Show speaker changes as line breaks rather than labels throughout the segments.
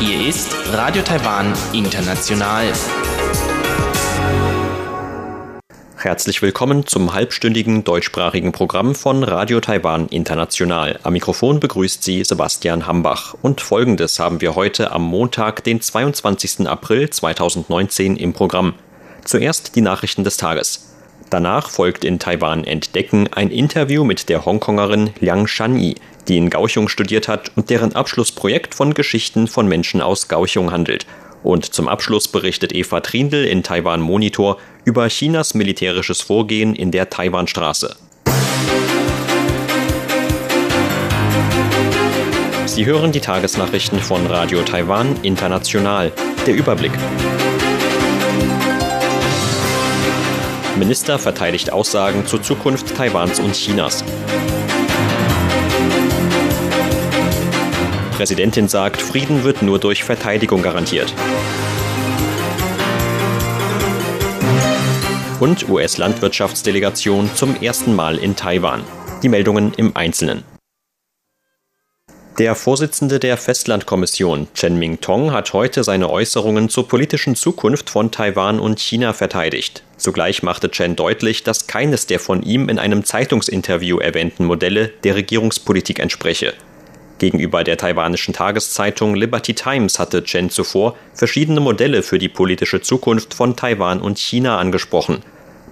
Hier ist Radio Taiwan International. Herzlich willkommen zum halbstündigen deutschsprachigen Programm von Radio Taiwan International. Am Mikrofon begrüßt Sie Sebastian Hambach. Und folgendes haben wir heute am Montag, den 22. April 2019 im Programm. Zuerst die Nachrichten des Tages. Danach folgt in Taiwan Entdecken ein Interview mit der Hongkongerin Liang Shanyi, die in Kaohsiung studiert hat und deren Abschlussprojekt von Geschichten von Menschen aus Kaohsiung handelt. Und zum Abschluss berichtet Eva Trindl in Taiwan Monitor über Chinas militärisches Vorgehen in der Taiwanstraße. Sie hören die Tagesnachrichten von Radio Taiwan International. Der Überblick. Minister verteidigt Aussagen zur Zukunft Taiwans und Chinas. Präsidentin sagt, Frieden wird nur durch Verteidigung garantiert. Und US-Landwirtschaftsdelegation zum ersten Mal in Taiwan. Die Meldungen im Einzelnen. Der Vorsitzende der Festlandkommission, Chen Ming-Tong, hat heute seine Äußerungen zur politischen Zukunft von Taiwan und China verteidigt. Zugleich machte Chen deutlich, dass keines der von ihm in einem Zeitungsinterview erwähnten Modelle der Regierungspolitik entspreche. Gegenüber der taiwanischen Tageszeitung Liberty Times hatte Chen zuvor verschiedene Modelle für die politische Zukunft von Taiwan und China angesprochen.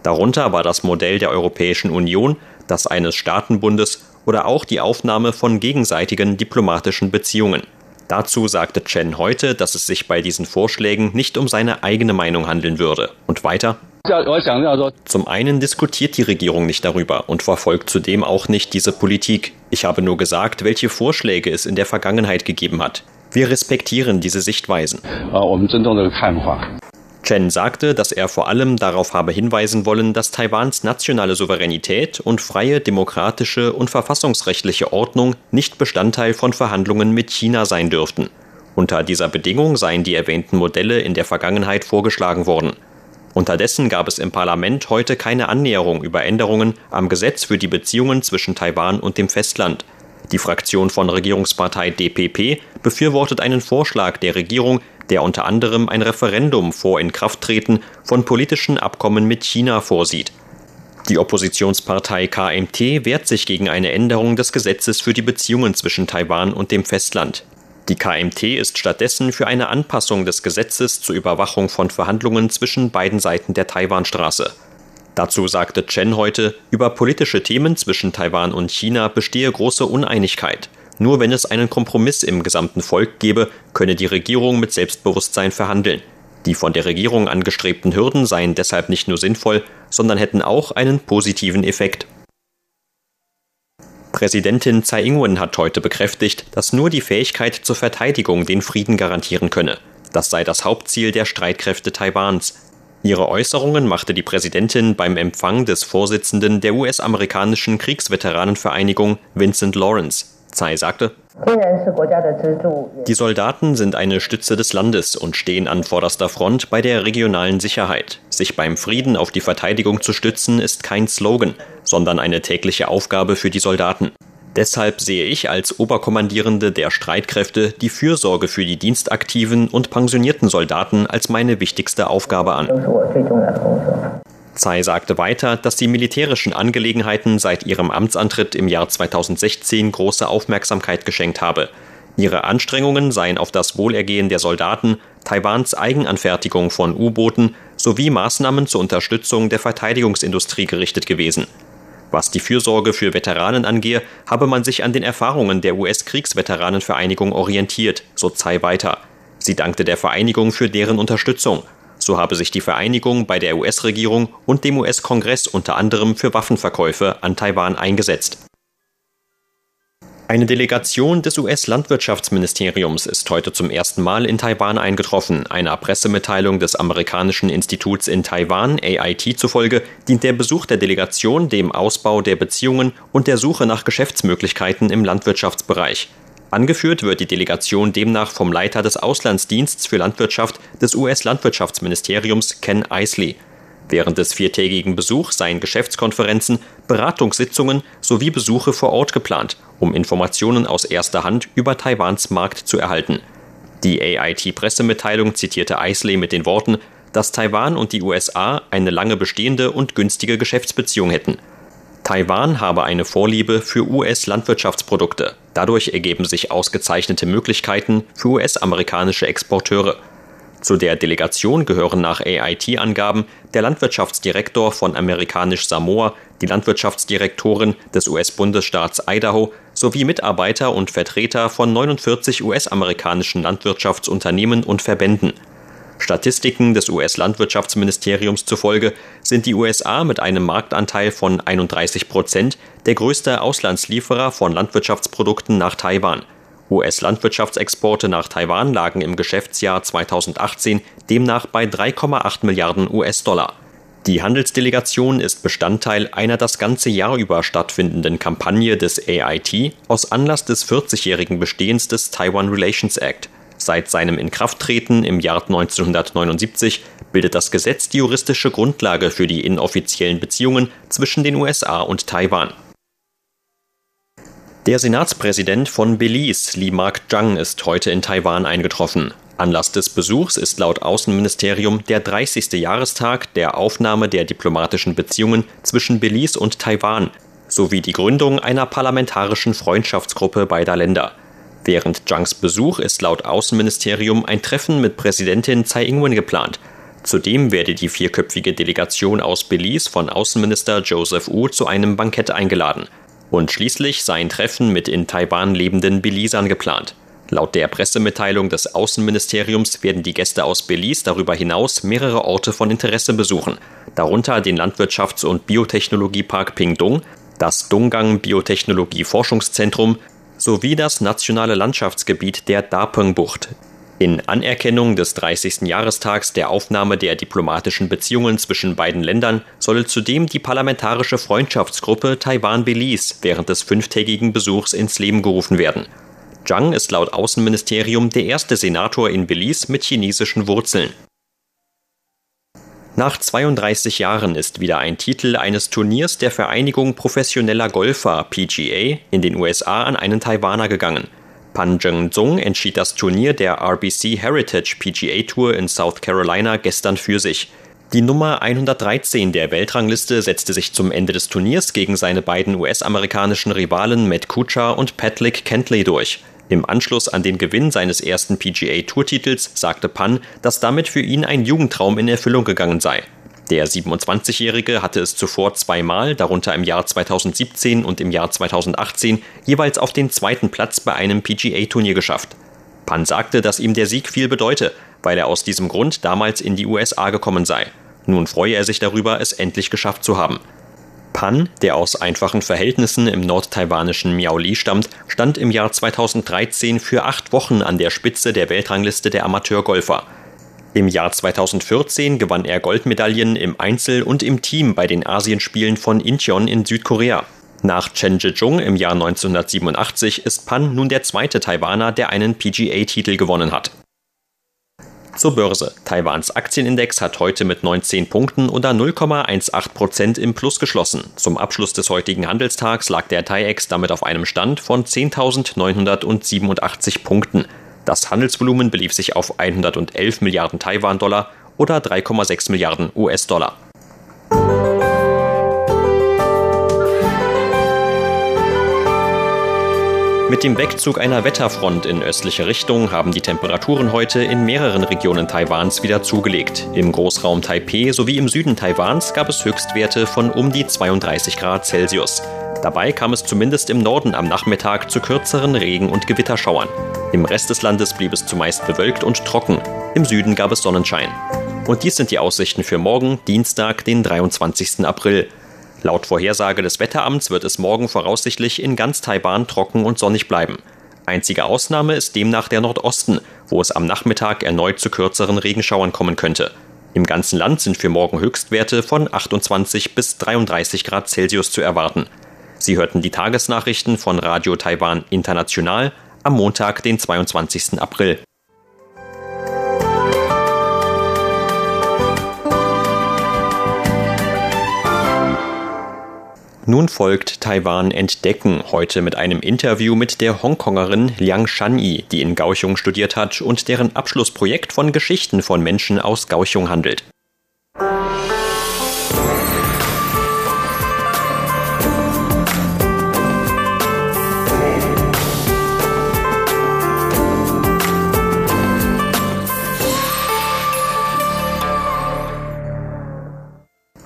Darunter war das Modell der Europäischen Union, das eines Staatenbundes oder auch die Aufnahme von gegenseitigen diplomatischen Beziehungen. Dazu sagte Chen heute, dass es sich bei diesen Vorschlägen nicht um seine eigene Meinung handeln würde. Und weiter? Zum einen diskutiert die Regierung nicht darüber und verfolgt zudem auch nicht diese Politik. Ich habe nur gesagt, welche Vorschläge es in der Vergangenheit gegeben hat. Wir respektieren diese Sichtweisen. Chen sagte, dass er vor allem darauf habe hinweisen wollen, dass Taiwans nationale Souveränität und freie demokratische und verfassungsrechtliche Ordnung nicht Bestandteil von Verhandlungen mit China sein dürften. Unter dieser Bedingung seien die erwähnten Modelle in der Vergangenheit vorgeschlagen worden. Unterdessen gab es im Parlament heute keine Annäherung über Änderungen am Gesetz für die Beziehungen zwischen Taiwan und dem Festland. Die Fraktion von Regierungspartei DPP befürwortet einen Vorschlag der Regierung, der unter anderem ein Referendum vor Inkrafttreten von politischen Abkommen mit China vorsieht. Die Oppositionspartei KMT wehrt sich gegen eine Änderung des Gesetzes für die Beziehungen zwischen Taiwan und dem Festland. Die KMT ist stattdessen für eine Anpassung des Gesetzes zur Überwachung von Verhandlungen zwischen beiden Seiten der Taiwanstraße. Dazu sagte Chen heute, über politische Themen zwischen Taiwan und China bestehe große Uneinigkeit. Nur wenn es einen Kompromiss im gesamten Volk gebe, könne die Regierung mit Selbstbewusstsein verhandeln. Die von der Regierung angestrebten Hürden seien deshalb nicht nur sinnvoll, sondern hätten auch einen positiven Effekt. Präsidentin Tsai Ing-wen hat heute bekräftigt, dass nur die Fähigkeit zur Verteidigung den Frieden garantieren könne. Das sei das Hauptziel der Streitkräfte Taiwans. Ihre Äußerungen machte die Präsidentin beim Empfang des Vorsitzenden der US-amerikanischen Kriegsveteranenvereinigung Vincent Lawrence. Tsai sagte, die Soldaten sind eine Stütze des Landes und stehen an vorderster Front bei der regionalen Sicherheit. Sich beim Frieden auf die Verteidigung zu stützen, ist kein Slogan, sondern eine tägliche Aufgabe für die Soldaten. Deshalb sehe ich als Oberkommandierende der Streitkräfte die Fürsorge für die dienstaktiven und pensionierten Soldaten als meine wichtigste Aufgabe an. Tsai sagte weiter, dass die militärischen Angelegenheiten seit ihrem Amtsantritt im Jahr 2016 große Aufmerksamkeit geschenkt habe. Ihre Anstrengungen seien auf das Wohlergehen der Soldaten, Taiwans Eigenanfertigung von U-Booten sowie Maßnahmen zur Unterstützung der Verteidigungsindustrie gerichtet gewesen. Was die Fürsorge für Veteranen angehe, habe man sich an den Erfahrungen der US-Kriegsveteranenvereinigung orientiert, so Tsai weiter. Sie dankte der Vereinigung für deren Unterstützung so habe sich die Vereinigung bei der US-Regierung und dem US-Kongress unter anderem für Waffenverkäufe an Taiwan eingesetzt. Eine Delegation des US-Landwirtschaftsministeriums ist heute zum ersten Mal in Taiwan eingetroffen. Einer Pressemitteilung des amerikanischen Instituts in Taiwan, AIT zufolge, dient der Besuch der Delegation dem Ausbau der Beziehungen und der Suche nach Geschäftsmöglichkeiten im Landwirtschaftsbereich. Angeführt wird die Delegation demnach vom Leiter des Auslandsdienstes für Landwirtschaft des US-Landwirtschaftsministeriums Ken Isley. Während des viertägigen Besuchs seien Geschäftskonferenzen, Beratungssitzungen sowie Besuche vor Ort geplant, um Informationen aus erster Hand über Taiwans Markt zu erhalten. Die AIT-Pressemitteilung zitierte Isley mit den Worten, dass Taiwan und die USA eine lange bestehende und günstige Geschäftsbeziehung hätten. Taiwan habe eine Vorliebe für US-Landwirtschaftsprodukte. Dadurch ergeben sich ausgezeichnete Möglichkeiten für US-amerikanische Exporteure. Zu der Delegation gehören nach AIT-Angaben der Landwirtschaftsdirektor von amerikanisch Samoa, die Landwirtschaftsdirektorin des US-Bundesstaats Idaho sowie Mitarbeiter und Vertreter von 49 US-amerikanischen Landwirtschaftsunternehmen und Verbänden. Statistiken des US-Landwirtschaftsministeriums zufolge sind die USA mit einem Marktanteil von 31 Prozent der größte Auslandslieferer von Landwirtschaftsprodukten nach Taiwan. US-Landwirtschaftsexporte nach Taiwan lagen im Geschäftsjahr 2018 demnach bei 3,8 Milliarden US-Dollar. Die Handelsdelegation ist Bestandteil einer das ganze Jahr über stattfindenden Kampagne des AIT aus Anlass des 40-jährigen Bestehens des Taiwan Relations Act. Seit seinem Inkrafttreten im Jahr 1979 bildet das Gesetz die juristische Grundlage für die inoffiziellen Beziehungen zwischen den USA und Taiwan. Der Senatspräsident von Belize, Lee Mark Zhang, ist heute in Taiwan eingetroffen. Anlass des Besuchs ist laut Außenministerium der 30. Jahrestag der Aufnahme der diplomatischen Beziehungen zwischen Belize und Taiwan sowie die Gründung einer parlamentarischen Freundschaftsgruppe beider Länder. Während Zhangs Besuch ist laut Außenministerium ein Treffen mit Präsidentin Tsai Ing-wen geplant. Zudem werde die vierköpfige Delegation aus Belize von Außenminister Joseph Wu zu einem Bankett eingeladen. Und schließlich seien Treffen mit in Taiwan lebenden Belisern geplant. Laut der Pressemitteilung des Außenministeriums werden die Gäste aus Belize darüber hinaus mehrere Orte von Interesse besuchen, darunter den Landwirtschafts- und Biotechnologiepark Pingdong, das Donggang Biotechnologie Forschungszentrum sowie das nationale Landschaftsgebiet der Dapeng-Bucht. In Anerkennung des 30. Jahrestags der Aufnahme der diplomatischen Beziehungen zwischen beiden Ländern solle zudem die parlamentarische Freundschaftsgruppe Taiwan-Belize während des fünftägigen Besuchs ins Leben gerufen werden. Zhang ist laut Außenministerium der erste Senator in Belize mit chinesischen Wurzeln. Nach 32 Jahren ist wieder ein Titel eines Turniers der Vereinigung professioneller Golfer PGA in den USA an einen Taiwaner gegangen. Pan Zheng-Zong entschied das Turnier der RBC Heritage PGA Tour in South Carolina gestern für sich. Die Nummer 113 der Weltrangliste setzte sich zum Ende des Turniers gegen seine beiden US-amerikanischen Rivalen Matt Kuchar und Patrick Kentley durch. Im Anschluss an den Gewinn seines ersten PGA-Tourtitels sagte Pan, dass damit für ihn ein Jugendtraum in Erfüllung gegangen sei. Der 27-Jährige hatte es zuvor zweimal, darunter im Jahr 2017 und im Jahr 2018, jeweils auf den zweiten Platz bei einem PGA-Turnier geschafft. Pan sagte, dass ihm der Sieg viel bedeute, weil er aus diesem Grund damals in die USA gekommen sei. Nun freue er sich darüber, es endlich geschafft zu haben. Pan, der aus einfachen Verhältnissen im nordtaiwanischen Miaoli stammt, stand im Jahr 2013 für acht Wochen an der Spitze der Weltrangliste der Amateurgolfer. Im Jahr 2014 gewann er Goldmedaillen im Einzel und im Team bei den Asienspielen von Incheon in Südkorea. Nach Chen Zhejung im Jahr 1987 ist Pan nun der zweite Taiwaner, der einen PGA-Titel gewonnen hat. Zur Börse. Taiwans Aktienindex hat heute mit 19 Punkten oder 0,18 Prozent im Plus geschlossen. Zum Abschluss des heutigen Handelstags lag der TAIEX damit auf einem Stand von 10.987 Punkten. Das Handelsvolumen belief sich auf 111 Milliarden Taiwan-Dollar oder 3,6 Milliarden US-Dollar. Mit dem Wegzug einer Wetterfront in östliche Richtung haben die Temperaturen heute in mehreren Regionen Taiwans wieder zugelegt. Im Großraum Taipeh sowie im Süden Taiwans gab es Höchstwerte von um die 32 Grad Celsius. Dabei kam es zumindest im Norden am Nachmittag zu kürzeren Regen- und Gewitterschauern. Im Rest des Landes blieb es zumeist bewölkt und trocken. Im Süden gab es Sonnenschein. Und dies sind die Aussichten für morgen, Dienstag, den 23. April. Laut Vorhersage des Wetteramts wird es morgen voraussichtlich in ganz Taiwan trocken und sonnig bleiben. Einzige Ausnahme ist demnach der Nordosten, wo es am Nachmittag erneut zu kürzeren Regenschauern kommen könnte. Im ganzen Land sind für morgen Höchstwerte von 28 bis 33 Grad Celsius zu erwarten. Sie hörten die Tagesnachrichten von Radio Taiwan International am Montag, den 22. April. Nun folgt Taiwan Entdecken, heute mit einem Interview mit der Hongkongerin Liang Shanyi, die in Kaohsiung studiert hat und deren Abschlussprojekt von Geschichten von Menschen aus Kaohsiung handelt.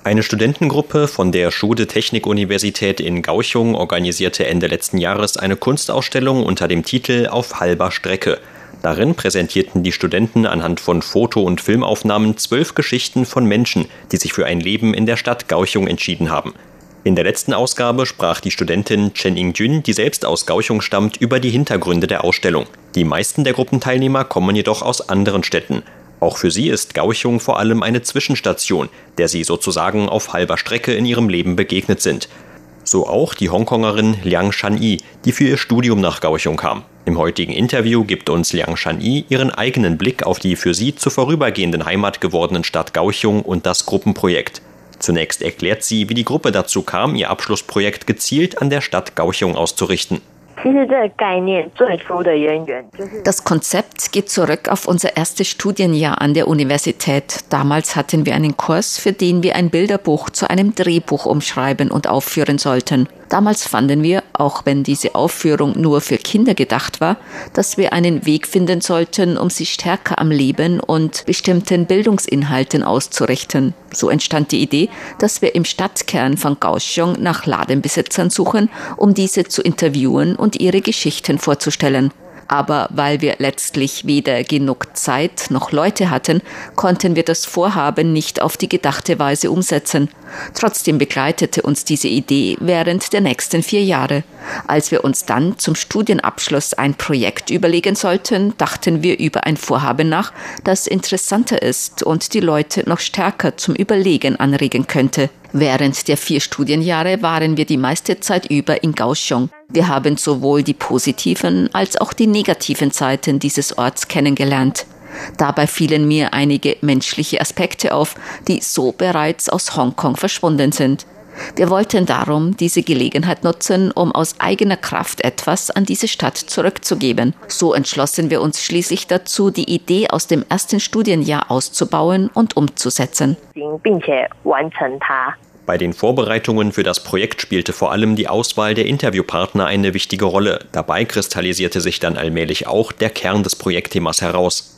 Eine Studentengruppe von der Schude Technikuniversität in Gauchung organisierte Ende letzten Jahres eine Kunstausstellung unter dem Titel Auf halber Strecke. Darin präsentierten die Studenten anhand von Foto- und Filmaufnahmen zwölf Geschichten von Menschen, die sich für ein Leben in der Stadt Gauchung entschieden haben. In der letzten Ausgabe sprach die Studentin Chen Yingjun, die selbst aus Gauchung stammt, über die Hintergründe der Ausstellung. Die meisten der Gruppenteilnehmer kommen jedoch aus anderen Städten. Auch für sie ist Gauchung vor allem eine Zwischenstation, der sie sozusagen auf halber Strecke in ihrem Leben begegnet sind. So auch die Hongkongerin Liang Shanyi, die für ihr Studium nach Gauchung kam. Im heutigen Interview gibt uns Liang Shanyi ihren eigenen Blick auf die für sie zur vorübergehenden Heimat gewordenen Stadt Gauchung und das Gruppenprojekt. Zunächst erklärt sie, wie die Gruppe dazu kam, ihr Abschlussprojekt gezielt an der Stadt Gauchung auszurichten.
Das Konzept geht zurück auf unser erstes Studienjahr an der Universität. Damals hatten wir einen Kurs, für den wir ein Bilderbuch zu einem Drehbuch umschreiben und aufführen sollten. Damals fanden wir, auch wenn diese Aufführung nur für Kinder gedacht war, dass wir einen Weg finden sollten, um sie stärker am Leben und bestimmten Bildungsinhalten auszurichten. So entstand die Idee, dass wir im Stadtkern von Kaohsiung nach Ladenbesitzern suchen, um diese zu interviewen und ihre Geschichten vorzustellen. Aber weil wir letztlich weder genug Zeit noch Leute hatten, konnten wir das Vorhaben nicht auf die gedachte Weise umsetzen. Trotzdem begleitete uns diese Idee während der nächsten vier Jahre. Als wir uns dann zum Studienabschluss ein Projekt überlegen sollten, dachten wir über ein Vorhaben nach, das interessanter ist und die Leute noch stärker zum Überlegen anregen könnte. Während der vier Studienjahre waren wir die meiste Zeit über in Kaohsiung. Wir haben sowohl die positiven als auch die negativen Seiten dieses Orts kennengelernt. Dabei fielen mir einige menschliche Aspekte auf, die so bereits aus Hongkong verschwunden sind. Wir wollten darum diese Gelegenheit nutzen, um aus eigener Kraft etwas an diese Stadt zurückzugeben. So entschlossen wir uns schließlich dazu, die Idee aus dem ersten Studienjahr auszubauen und umzusetzen.
Bei den Vorbereitungen für das Projekt spielte vor allem die Auswahl der Interviewpartner eine wichtige Rolle. Dabei kristallisierte sich dann allmählich auch der Kern des Projektthemas heraus.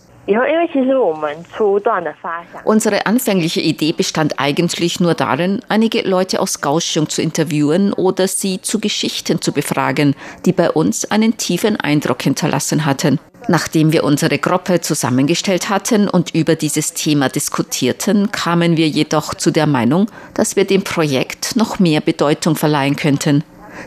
Unsere anfängliche Idee bestand eigentlich nur darin, einige Leute aus Kaohsiung zu interviewen oder sie zu Geschichten zu befragen, die bei uns einen tiefen Eindruck hinterlassen hatten. Nachdem wir unsere Gruppe zusammengestellt hatten und über dieses Thema diskutierten, kamen wir jedoch zu der Meinung, dass wir dem Projekt noch mehr Bedeutung verleihen könnten.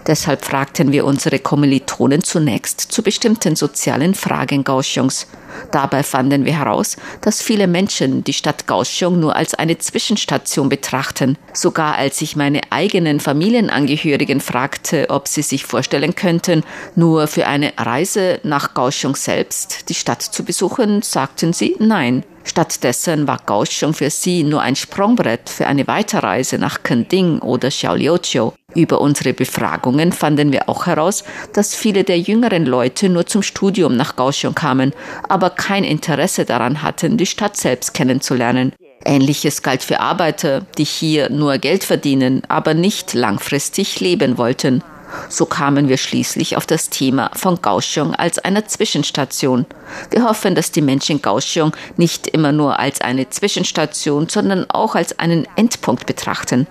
Deshalb fragten wir unsere Kommilitonen zunächst zu bestimmten sozialen Fragen Kaohsiungs. Dabei fanden wir heraus, dass viele Menschen die Stadt Kaohsiung nur als eine Zwischenstation betrachten. Sogar als ich meine eigenen Familienangehörigen fragte, ob sie sich vorstellen könnten, nur für eine Reise nach Kaohsiung selbst die Stadt zu besuchen, sagten sie nein. Stattdessen war Kaohsiung für sie nur ein Sprungbrett für eine Weiterreise nach Kending oder Xiaoliuqiu. Über unsere Befragungen fanden wir auch heraus, dass viele der jüngeren Leute nur zum Studium nach Kaohsiung kamen, aber kein Interesse daran hatten, die Stadt selbst kennenzulernen. Ähnliches galt für Arbeiter, die hier nur Geld verdienen, aber nicht langfristig leben wollten. So kamen wir schließlich auf das Thema von Kaohsiung als einer Zwischenstation. Wir hoffen, dass die Menschen Kaohsiung nicht immer nur als eine Zwischenstation, sondern auch als einen Endpunkt betrachten.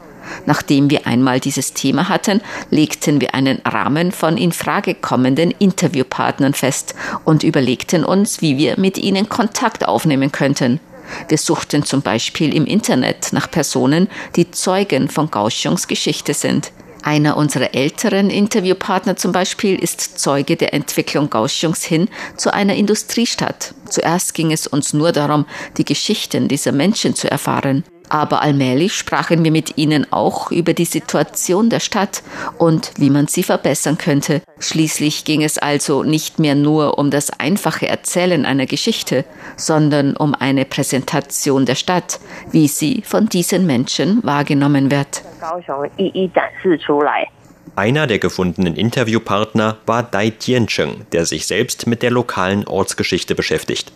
Nachdem wir einmal dieses Thema hatten, legten wir einen Rahmen von in Frage kommenden Interviewpartnern fest und überlegten uns, wie wir mit ihnen Kontakt aufnehmen könnten. Wir suchten zum Beispiel im Internet nach Personen, die Zeugen von Kaohsiungs Geschichte sind. Einer unserer älteren Interviewpartner zum Beispiel ist Zeuge der Entwicklung Kaohsiungs hin zu einer Industriestadt. Zuerst ging es uns nur darum, die Geschichten dieser Menschen zu erfahren. Aber allmählich sprachen wir mit ihnen auch über die Situation der Stadt und wie man sie verbessern könnte. Schließlich ging es also nicht mehr nur um das einfache Erzählen einer Geschichte, sondern um eine Präsentation der Stadt, wie sie von diesen Menschen wahrgenommen wird.
Einer der gefundenen Interviewpartner war Dai Tiancheng, der sich selbst mit der lokalen Ortsgeschichte beschäftigt.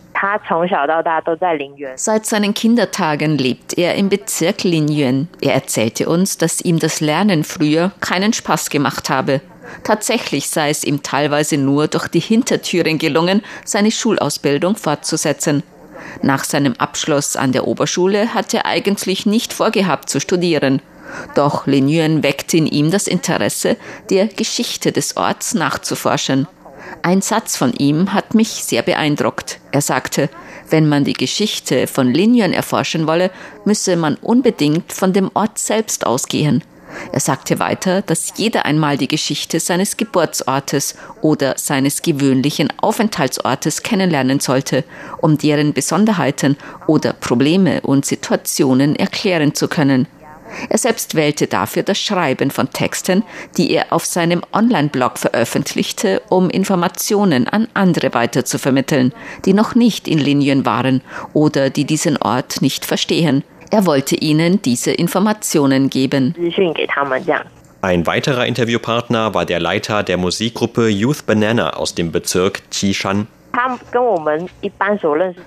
Seit seinen Kindertagen lebt er im Bezirk Linyuan. Er erzählte uns, dass ihm das Lernen früher keinen Spaß gemacht habe. Tatsächlich sei es ihm teilweise nur durch die Hintertüren gelungen, seine Schulausbildung fortzusetzen. Nach seinem Abschluss an der Oberschule hat er eigentlich nicht vorgehabt zu studieren. Doch Linuen weckte in ihm das Interesse, der Geschichte des Orts nachzuforschen. Ein Satz von ihm hat mich sehr beeindruckt. Er sagte, wenn man die Geschichte von Linien erforschen wolle, müsse man unbedingt von dem Ort selbst ausgehen. Er sagte weiter, dass jeder einmal die Geschichte seines Geburtsortes oder seines gewöhnlichen Aufenthaltsortes kennenlernen sollte, um deren Besonderheiten oder Probleme und Situationen erklären zu können. Er selbst wählte dafür das Schreiben von Texten, die er auf seinem Online-Blog veröffentlichte, um Informationen an andere weiterzuvermitteln, die noch nicht in Linien waren oder die diesen Ort nicht verstehen. Er wollte ihnen diese Informationen geben.
Ein weiterer Interviewpartner war der Leiter der Musikgruppe Youth Banana aus dem Bezirk Qishan.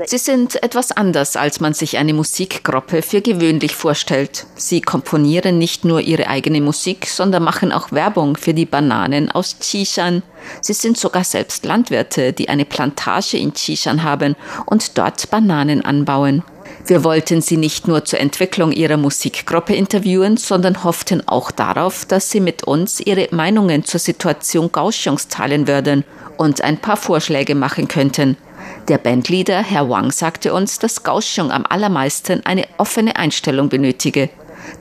Sie sind etwas anders, als man sich eine Musikgruppe für gewöhnlich vorstellt. Sie komponieren nicht nur ihre eigene Musik, sondern machen auch Werbung für die Bananen aus Chishan. Sie sind sogar selbst Landwirte, die eine Plantage in Chishan haben und dort Bananen anbauen. Wir wollten sie nicht nur zur Entwicklung ihrer Musikgruppe interviewen, sondern hofften auch darauf, dass sie mit uns ihre Meinungen zur Situation Kaohsiungs teilen würden und ein paar Vorschläge machen könnten. Der Bandleader Herr Wang sagte uns, dass Kaohsiung am allermeisten eine offene Einstellung benötige.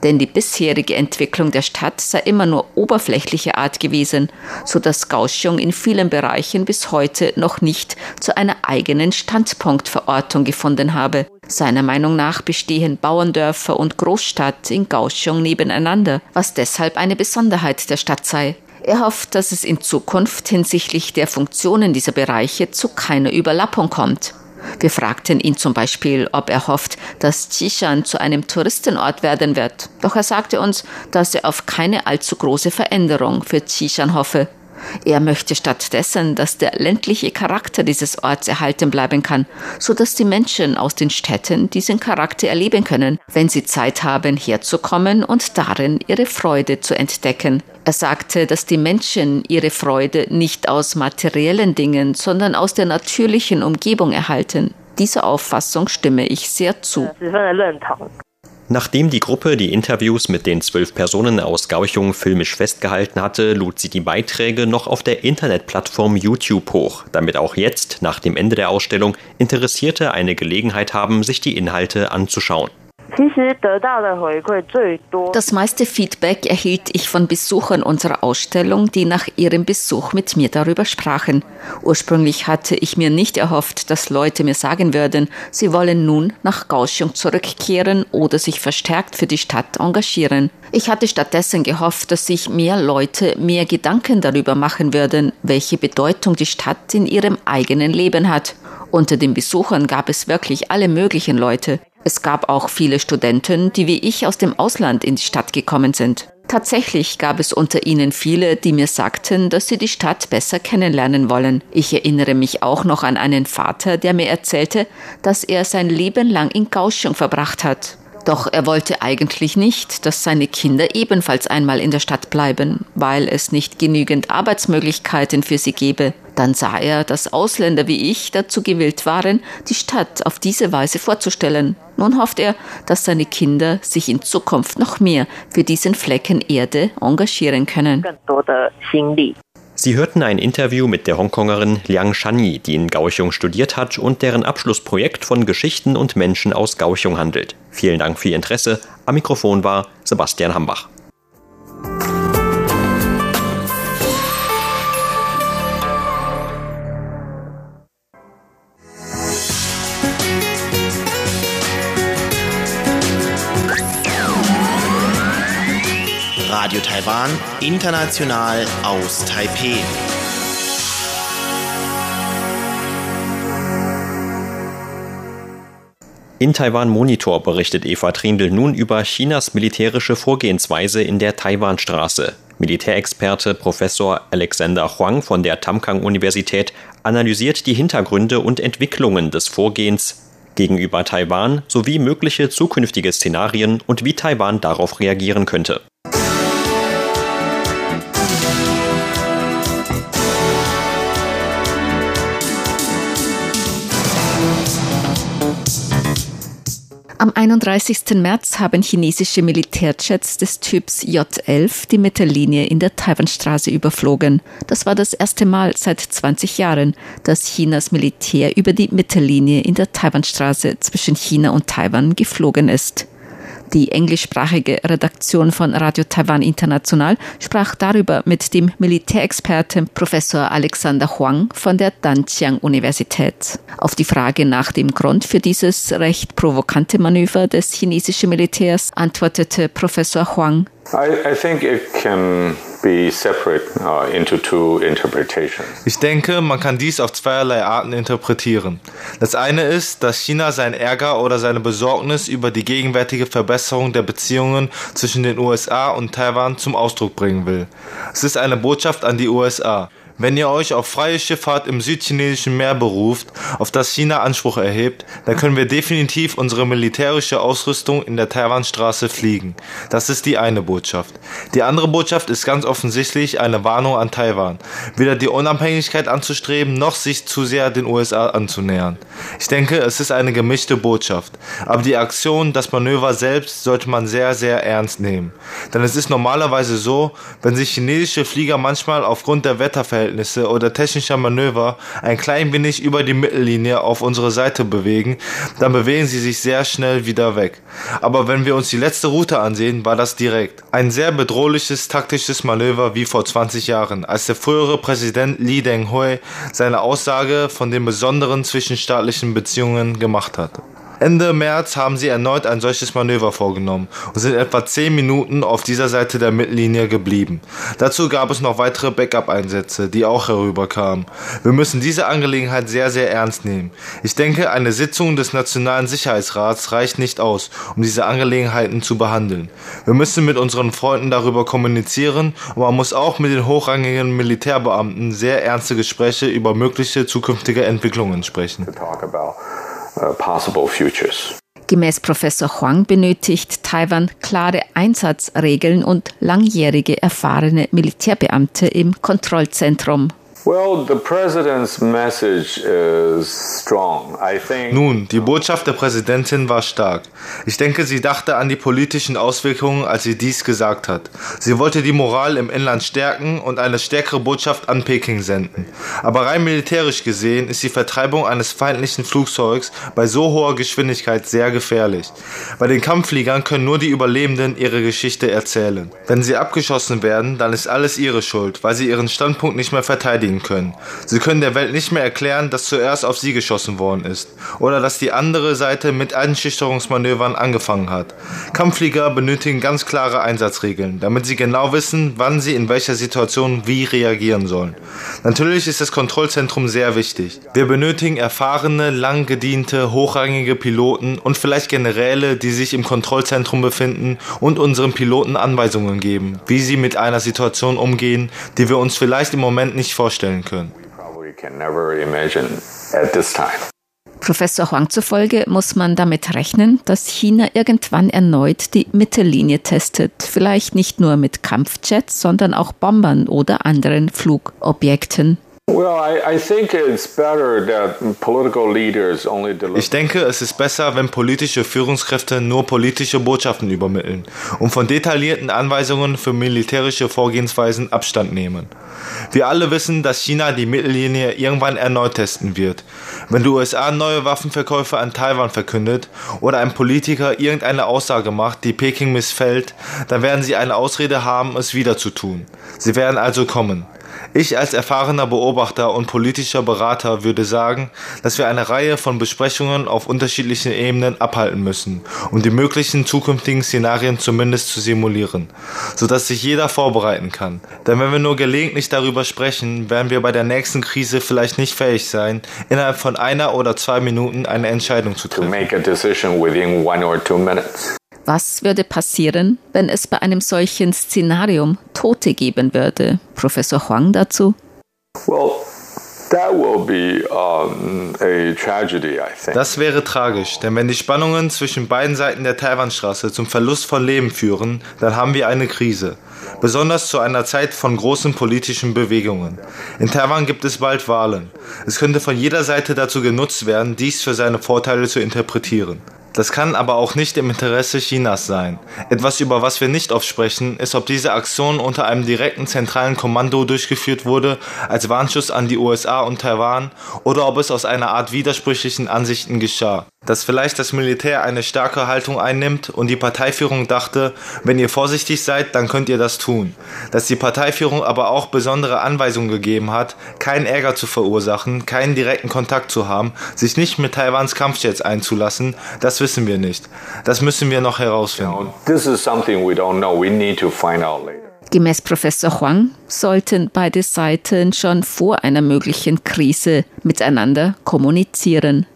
Denn die bisherige Entwicklung der Stadt sei immer nur oberflächlicher Art gewesen, so dass Kaohsiung in vielen Bereichen bis heute noch nicht zu einer eigenen Standpunktverortung gefunden habe. Seiner Meinung nach bestehen Bauerndörfer und Großstadt in Kaohsiung nebeneinander, was deshalb eine Besonderheit der Stadt sei. Er hofft, dass es in Zukunft hinsichtlich der Funktionen dieser Bereiche zu keiner Überlappung kommt. Wir fragten ihn zum Beispiel, ob er hofft, dass Chishan zu einem Touristenort werden wird. Doch er sagte uns, dass er auf keine allzu große Veränderung für Chishan hoffe. Er möchte stattdessen, dass der ländliche Charakter dieses Orts erhalten bleiben kann, so dass die Menschen aus den Städten diesen Charakter erleben können, wenn sie Zeit haben, herzukommen und darin ihre Freude zu entdecken. Er sagte, dass die Menschen ihre Freude nicht aus materiellen Dingen, sondern aus der natürlichen Umgebung erhalten. Dieser Auffassung stimme ich sehr zu.
Nachdem die Gruppe die Interviews mit den zwölf Personen aus Gauchung filmisch festgehalten hatte, lud sie die Beiträge noch auf der Internetplattform YouTube hoch, damit auch jetzt, nach dem Ende der Ausstellung, Interessierte eine Gelegenheit haben, sich die Inhalte anzuschauen.
Das meiste Feedback erhielt ich von Besuchern unserer Ausstellung, die nach ihrem Besuch mit mir darüber sprachen. Ursprünglich hatte ich mir nicht erhofft, dass Leute mir sagen würden, sie wollen nun nach Kaohsiung zurückkehren oder sich verstärkt für die Stadt engagieren. Ich hatte stattdessen gehofft, dass sich mehr Leute mehr Gedanken darüber machen würden, welche Bedeutung die Stadt in ihrem eigenen Leben hat. Unter den Besuchern gab es wirklich alle möglichen Leute. Es gab auch viele Studenten, die wie ich aus dem Ausland in die Stadt gekommen sind. Tatsächlich gab es unter ihnen viele, die mir sagten, dass sie die Stadt besser kennenlernen wollen. Ich erinnere mich auch noch an einen Vater, der mir erzählte, dass er sein Leben lang in Kaohsiung verbracht hat. Doch er wollte eigentlich nicht, dass seine Kinder ebenfalls einmal in der Stadt bleiben, weil es nicht genügend Arbeitsmöglichkeiten für sie gäbe. Dann sah er, dass Ausländer wie ich dazu gewillt waren, die Stadt auf diese Weise vorzustellen. Nun hofft er, dass seine Kinder sich in Zukunft noch mehr für diesen Flecken Erde engagieren können.
Sie hörten ein Interview mit der Hongkongerin Liang Shanyi, die in Kaohsiung studiert hat und deren Abschlussprojekt von Geschichten und Menschen aus Kaohsiung handelt. Vielen Dank für Ihr Interesse. Am Mikrofon war Sebastian Hambach.
Radio Taiwan, international aus Taipeh.
In Taiwan Monitor berichtet Eva Trindl nun über Chinas militärische Vorgehensweise in der Taiwanstraße. Militärexperte Professor Alexander Huang von der Tamkang-Universität analysiert die Hintergründe und Entwicklungen des Vorgehens gegenüber Taiwan sowie mögliche zukünftige Szenarien und wie Taiwan darauf reagieren könnte.
Am 31. März haben chinesische Militärjets des Typs J-11 die Mittellinie in der Taiwanstraße überflogen. Das war das erste Mal seit 20 Jahren, dass Chinas Militär über die Mittellinie in der Taiwanstraße zwischen China und Taiwan geflogen ist. Die englischsprachige Redaktion von Radio Taiwan International sprach darüber mit dem Militärexperten Professor Alexander Huang von der Danjiang Universität. Auf die Frage nach dem Grund für dieses recht provokante Manöver des chinesischen Militärs antwortete Professor Huang,
I, I Uh,
ich denke, man kann dies auf zweierlei Arten interpretieren. Das eine ist, dass China seinen Ärger oder seine Besorgnis über die gegenwärtige Verbesserung der Beziehungen zwischen den USA und Taiwan zum Ausdruck bringen will. Es ist eine Botschaft an die USA. Wenn ihr euch auf freie Schifffahrt im südchinesischen Meer beruft, auf das China Anspruch erhebt, dann können wir definitiv unsere militärische Ausrüstung in der Taiwanstraße fliegen. Das ist die eine Botschaft. Die andere Botschaft ist ganz offensichtlich eine Warnung an Taiwan, weder die Unabhängigkeit anzustreben, noch sich zu sehr den USA anzunähern. Ich denke, es ist eine gemischte Botschaft. Aber die Aktion, das Manöver selbst sollte man sehr, sehr ernst nehmen. Denn es ist normalerweise so, wenn sich chinesische Flieger manchmal aufgrund der Wetterverhältnisse Verhältnisse oder technischer Manöver ein klein wenig über die Mittellinie auf unsere Seite bewegen, dann bewegen sie sich sehr schnell wieder weg. Aber wenn wir uns die letzte Route ansehen, war das direkt. Ein sehr bedrohliches taktisches Manöver wie vor 20 Jahren, als der frühere Präsident Li Denghui seine Aussage von den besonderen zwischenstaatlichen Beziehungen gemacht hat. Ende März haben sie erneut ein solches Manöver vorgenommen und sind etwa 10 Minuten auf dieser Seite der Mittellinie geblieben. Dazu gab es noch weitere Backup-Einsätze, die auch herüberkamen. Wir müssen diese Angelegenheit sehr, sehr ernst nehmen. Ich denke, eine Sitzung des Nationalen Sicherheitsrats reicht nicht aus, um diese Angelegenheiten zu behandeln. Wir müssen mit unseren Freunden darüber kommunizieren und man muss auch mit den hochrangigen Militärbeamten sehr ernste Gespräche über mögliche zukünftige Entwicklungen sprechen.
Uh, possible futures. Gemäß Professor Huang benötigt Taiwan klare Einsatzregeln und langjährige erfahrene Militärbeamte im Kontrollzentrum
nun, die Botschaft der Präsidentin war stark. Ich denke, sie dachte an die politischen Auswirkungen, als sie dies gesagt hat. Sie wollte die Moral im Inland stärken und eine stärkere Botschaft an Peking senden. Aber rein militärisch gesehen ist die Vertreibung eines feindlichen Flugzeugs bei so hoher Geschwindigkeit sehr gefährlich. Bei den Kampffliegern können nur die Überlebenden ihre Geschichte erzählen. Wenn sie abgeschossen werden, dann ist alles ihre Schuld, weil sie ihren Standpunkt nicht mehr verteidigen verteidigen können. Sie können der Welt nicht mehr erklären, dass zuerst auf sie geschossen worden ist oder dass die andere Seite mit Einschüchterungsmanövern angefangen hat. Kampfflieger benötigen ganz klare Einsatzregeln, damit sie genau wissen, wann sie in welcher Situation wie reagieren sollen. Natürlich ist das Kontrollzentrum sehr wichtig. Wir benötigen erfahrene, lang gediente, hochrangige Piloten und vielleicht Generäle, die sich im Kontrollzentrum befinden und unseren Piloten Anweisungen geben, wie sie mit einer Situation umgehen, die wir uns vielleicht im Moment nicht vorstellen vorstellen können.
Professor Huang zufolge muss man damit rechnen, dass China irgendwann erneut die Mittellinie testet, vielleicht nicht nur mit Kampfjets, sondern auch Bombern oder anderen Flugobjekten.
Ich denke, es ist besser, wenn politische Führungskräfte nur politische Botschaften übermitteln und von detaillierten Anweisungen für militärische Vorgehensweisen Abstand nehmen. Wir alle wissen, dass China die Mittellinie irgendwann erneut testen wird. Wenn die USA neue Waffenverkäufe an Taiwan verkündet oder ein Politiker irgendeine Aussage macht, die Peking missfällt, dann werden sie eine Ausrede haben, es wieder zu tun. Sie werden also kommen. Ich als erfahrener Beobachter und politischer Berater würde sagen, dass wir eine Reihe von Besprechungen auf unterschiedlichen Ebenen abhalten müssen, um die möglichen zukünftigen Szenarien zumindest zu simulieren, sodass sich jeder vorbereiten kann. Denn wenn wir nur gelegentlich darüber sprechen, werden wir bei der nächsten Krise vielleicht nicht fähig sein, innerhalb von einer oder zwei Minuten eine Entscheidung zu treffen.
Was würde passieren, wenn es bei einem solchen Szenarium Tote geben würde? Professor Huang dazu?
Well,
das wäre tragisch, denn wenn die Spannungen zwischen beiden Seiten der Taiwanstraße zum Verlust von Leben führen, dann haben wir eine Krise. Besonders zu einer Zeit von großen politischen Bewegungen. In Taiwan gibt es bald Wahlen. Es könnte von jeder Seite dazu genutzt werden, dies für seine Vorteile zu interpretieren. Das kann aber auch nicht im Interesse Chinas sein. Etwas, über was wir nicht oft sprechen, ist, ob diese Aktion unter einem direkten zentralen Kommando durchgeführt wurde, als Warnschuss an die USA und Taiwan, oder ob es aus einer Art widersprüchlichen Ansichten geschah dass vielleicht das Militär eine starke Haltung einnimmt und die Parteiführung dachte, wenn ihr vorsichtig seid, dann könnt ihr das tun. Dass die Parteiführung aber auch besondere Anweisungen gegeben hat, keinen Ärger zu verursachen, keinen direkten Kontakt zu haben, sich nicht mit Taiwans Kampfjets einzulassen, das wissen wir nicht. Das müssen wir noch herausfinden.
Gemäß Professor Huang sollten beide Seiten schon vor einer möglichen Krise miteinander kommunizieren.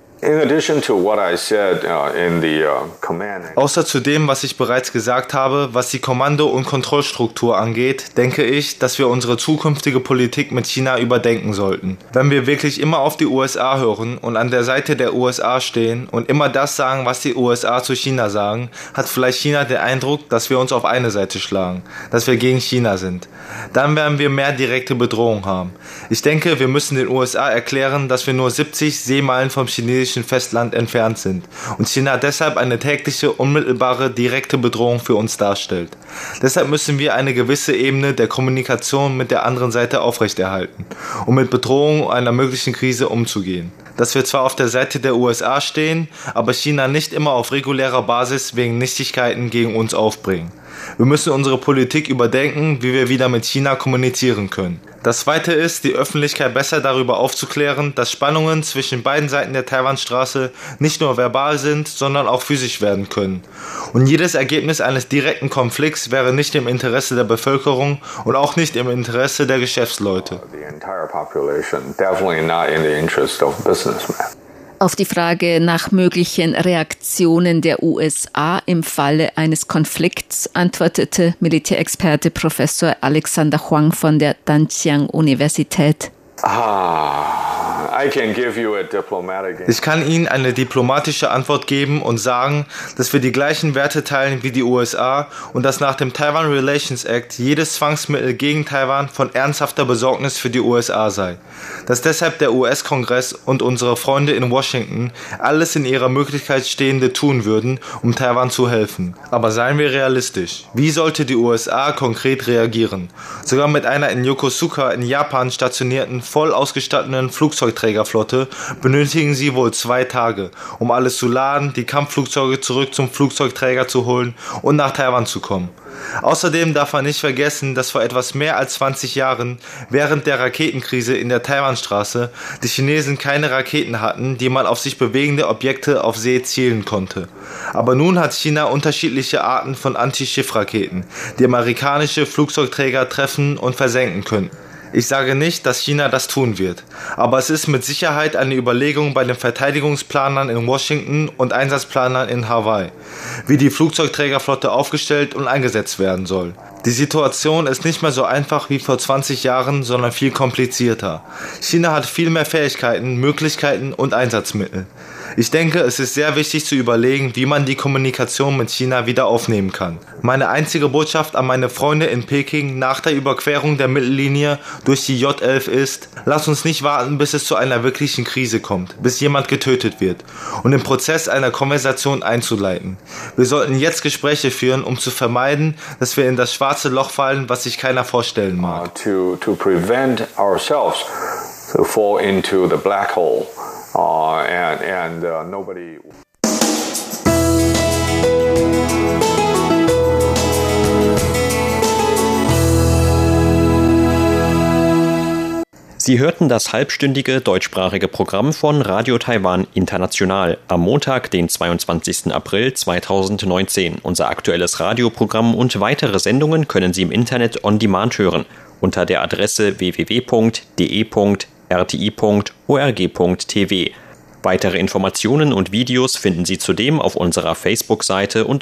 Außer zu dem, was ich bereits gesagt habe, was die Kommando- und Kontrollstruktur angeht, denke ich, dass wir unsere zukünftige Politik mit China überdenken sollten. Wenn wir wirklich immer auf die USA hören und an der Seite der USA stehen und immer das sagen, was die USA zu China sagen, hat vielleicht China den Eindruck, dass wir uns auf eine Seite schlagen, dass wir gegen China sind. Dann werden wir mehr direkte Bedrohung haben. Ich denke, wir müssen den USA erklären, dass wir nur 70 Seemeilen vom chinesischen chinesischen Festland entfernt sind und China deshalb eine tägliche, unmittelbare, direkte Bedrohung für uns darstellt. Deshalb müssen wir eine gewisse Ebene der Kommunikation mit der anderen Seite aufrechterhalten, um mit Bedrohungen einer möglichen Krise umzugehen. Dass wir zwar auf der Seite der USA stehen, aber China nicht immer auf regulärer Basis wegen Nichtigkeiten gegen uns aufbringen. Wir müssen unsere Politik überdenken, wie wir wieder mit China kommunizieren können. Das zweite ist, die Öffentlichkeit besser darüber aufzuklären, dass Spannungen zwischen beiden Seiten der Taiwanstraße nicht nur verbal sind, sondern auch physisch werden können. Und jedes Ergebnis eines direkten Konflikts wäre nicht im Interesse der Bevölkerung und auch nicht im Interesse der Geschäftsleute.
Auf die Frage nach möglichen Reaktionen der USA im Falle eines Konflikts antwortete Militärexperte Professor Alexander Huang von der Danjiang Universität.
Ah.
Ich kann Ihnen eine diplomatische Antwort geben und sagen, dass wir die gleichen Werte teilen wie die USA und dass nach dem Taiwan Relations Act jedes Zwangsmittel gegen Taiwan von ernsthafter Besorgnis für die USA sei. Dass deshalb der US-Kongress und unsere Freunde in Washington alles in ihrer Möglichkeit Stehende tun würden, um Taiwan zu helfen. Aber seien wir realistisch. Wie sollte die USA konkret reagieren? Sogar mit einer in Yokosuka in Japan stationierten, voll ausgestatteten Flugzeugträger Flugzeugträgerflotte benötigen sie wohl zwei Tage, um alles zu laden, die Kampfflugzeuge zurück zum Flugzeugträger zu holen und nach Taiwan zu kommen. Außerdem darf man nicht vergessen, dass vor etwas mehr als 20 Jahren, während der Raketenkrise in der Taiwanstraße, die Chinesen keine Raketen hatten, die man auf sich bewegende Objekte auf See zielen konnte. Aber nun hat China unterschiedliche Arten von Anti-Schiff-Raketen, die amerikanische Flugzeugträger treffen und versenken könnten. Ich sage nicht, dass China das tun wird, aber es ist mit Sicherheit eine Überlegung bei den Verteidigungsplanern in Washington und Einsatzplanern in Hawaii, wie die Flugzeugträgerflotte aufgestellt und eingesetzt werden soll. Die Situation ist nicht mehr so einfach wie vor 20 Jahren, sondern viel komplizierter. China hat viel mehr Fähigkeiten, Möglichkeiten und Einsatzmittel. Ich denke, es ist sehr wichtig zu überlegen, wie man die Kommunikation mit China wieder aufnehmen kann. Meine einzige Botschaft an meine Freunde in Peking nach der Überquerung der Mittellinie durch die J11 ist, lasst uns nicht warten, bis es zu einer wirklichen Krise kommt, bis jemand getötet wird und den Prozess einer Konversation einzuleiten. Wir sollten jetzt Gespräche führen, um zu vermeiden, dass wir in das schwarze Loch fallen, was sich keiner vorstellen mag. Uh,
to, to prevent ourselves to fall into the black hole uh, and, and uh, nobody.
Sie hörten das halbstündige deutschsprachige Programm von Radio Taiwan International am Montag, den 22. April 2019. Unser aktuelles Radioprogramm und weitere Sendungen können Sie im Internet on demand hören unter der Adresse www.de.rti.org.tv. Weitere Informationen und Videos finden Sie zudem auf unserer Facebook-Seite und